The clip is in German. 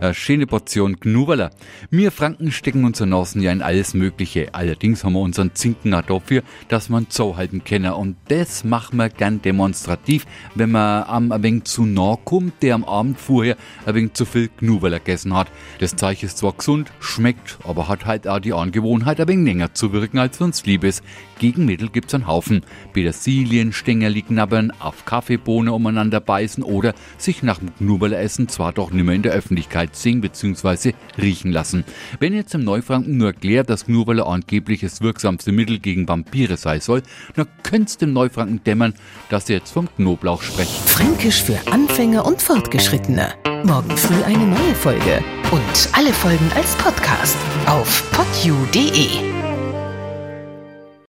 eine schöne Portion Gnuberler. Wir Franken stecken unser Nasen ja in alles Mögliche. Allerdings haben wir unseren Zinken auch dafür, dass man halten können. Und das machen wir gern demonstrativ, wenn man am ein wenig zu nah kommt, der am Abend vorher ein wenig zu viel Gnuberler gegessen hat. Das Zeug ist zwar gesund, schmeckt, aber hat halt auch die Angewohnheit, ein wenig länger zu wirken, als uns lieb ist. Gegenmittel gibt's einen Haufen. Petersilien, Stängel knabbern, auf Kaffeebohne umeinander beißen oder sich nach dem Knuberler essen zwar doch nimmer in der Öffentlichkeit singen bzw. riechen lassen. Wenn jetzt im Neufranken nur erklärt, dass Knuberler angeblich das wirksamste Mittel gegen Vampire sei soll, dann könnt's dem Neufranken dämmern, dass sie jetzt vom Knoblauch sprechen. Fränkisch für Anfänger und Fortgeschrittene. Morgen früh eine neue Folge. Und alle Folgen als Podcast auf podu.de.